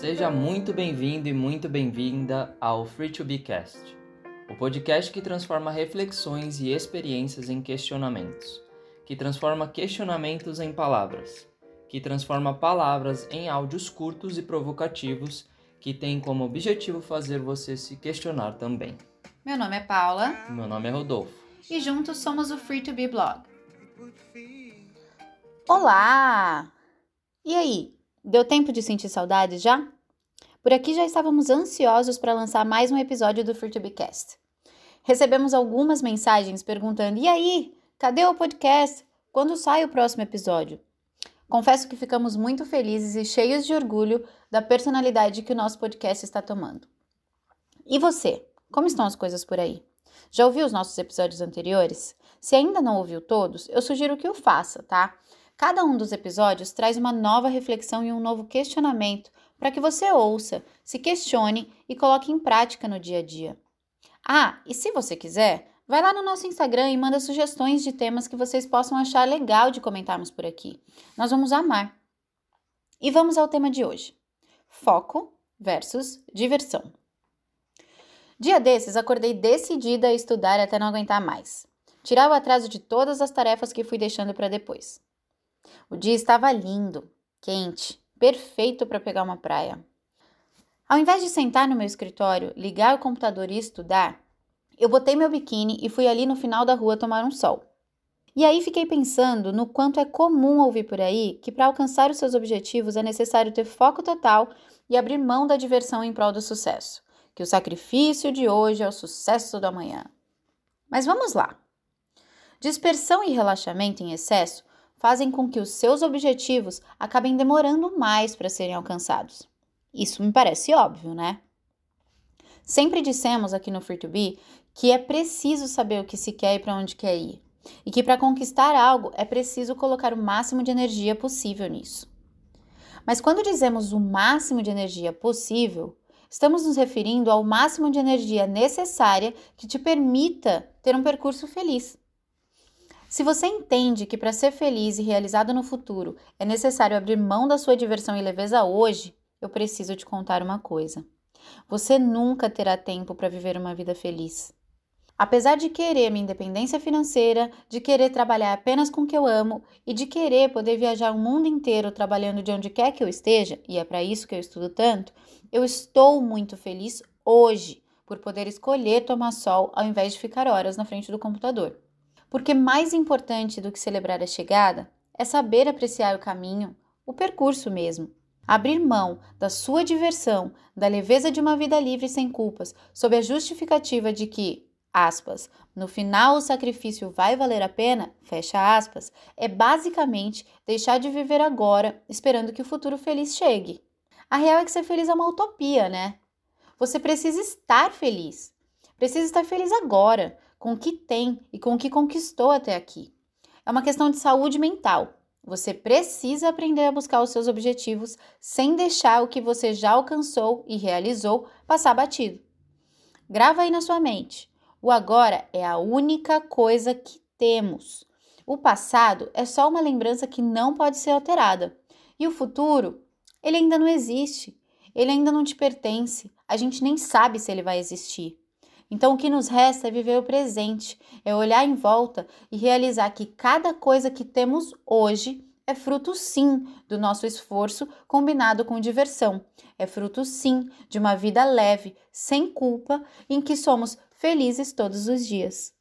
Seja muito bem-vindo e muito bem-vinda ao Free to Be Cast, o podcast que transforma reflexões e experiências em questionamentos, que transforma questionamentos em palavras, que transforma palavras em áudios curtos e provocativos que tem como objetivo fazer você se questionar também. Meu nome é Paula. Meu nome é Rodolfo. E juntos somos o Free to Be Blog. Olá! E aí, deu tempo de sentir saudade já? Por aqui já estávamos ansiosos para lançar mais um episódio do Free to Be Cast. Recebemos algumas mensagens perguntando: e aí, cadê o podcast? Quando sai o próximo episódio? Confesso que ficamos muito felizes e cheios de orgulho da personalidade que o nosso podcast está tomando. E você? Como estão as coisas por aí? Já ouviu os nossos episódios anteriores? Se ainda não ouviu todos, eu sugiro que o faça, tá? Cada um dos episódios traz uma nova reflexão e um novo questionamento para que você ouça, se questione e coloque em prática no dia a dia. Ah, e se você quiser, vai lá no nosso Instagram e manda sugestões de temas que vocês possam achar legal de comentarmos por aqui. Nós vamos amar. E vamos ao tema de hoje: foco versus diversão. Dia desses, acordei decidida a estudar até não aguentar mais. Tirar o atraso de todas as tarefas que fui deixando para depois. O dia estava lindo, quente, perfeito para pegar uma praia. Ao invés de sentar no meu escritório, ligar o computador e estudar, eu botei meu biquíni e fui ali no final da rua tomar um sol. E aí fiquei pensando no quanto é comum ouvir por aí que para alcançar os seus objetivos é necessário ter foco total e abrir mão da diversão em prol do sucesso que o sacrifício de hoje é o sucesso do amanhã. Mas vamos lá. Dispersão e relaxamento em excesso fazem com que os seus objetivos acabem demorando mais para serem alcançados. Isso me parece óbvio, né? Sempre dissemos aqui no Free to Be que é preciso saber o que se quer e para onde quer ir, e que para conquistar algo é preciso colocar o máximo de energia possível nisso. Mas quando dizemos o máximo de energia possível, Estamos nos referindo ao máximo de energia necessária que te permita ter um percurso feliz. Se você entende que para ser feliz e realizado no futuro é necessário abrir mão da sua diversão e leveza hoje, eu preciso te contar uma coisa. Você nunca terá tempo para viver uma vida feliz. Apesar de querer minha independência financeira, de querer trabalhar apenas com o que eu amo e de querer poder viajar o mundo inteiro trabalhando de onde quer que eu esteja, e é para isso que eu estudo tanto, eu estou muito feliz hoje por poder escolher tomar sol ao invés de ficar horas na frente do computador. Porque mais importante do que celebrar a chegada é saber apreciar o caminho, o percurso mesmo. Abrir mão da sua diversão, da leveza de uma vida livre sem culpas, sob a justificativa de que aspas, no final o sacrifício vai valer a pena, fecha aspas, é basicamente deixar de viver agora esperando que o futuro feliz chegue. A real é que ser feliz é uma utopia, né? Você precisa estar feliz. Precisa estar feliz agora, com o que tem e com o que conquistou até aqui. É uma questão de saúde mental. Você precisa aprender a buscar os seus objetivos sem deixar o que você já alcançou e realizou passar batido. Grava aí na sua mente. O agora é a única coisa que temos. O passado é só uma lembrança que não pode ser alterada. E o futuro, ele ainda não existe. Ele ainda não te pertence. A gente nem sabe se ele vai existir. Então, o que nos resta é viver o presente, é olhar em volta e realizar que cada coisa que temos hoje é fruto sim do nosso esforço combinado com diversão. É fruto sim de uma vida leve, sem culpa, em que somos felizes todos os dias.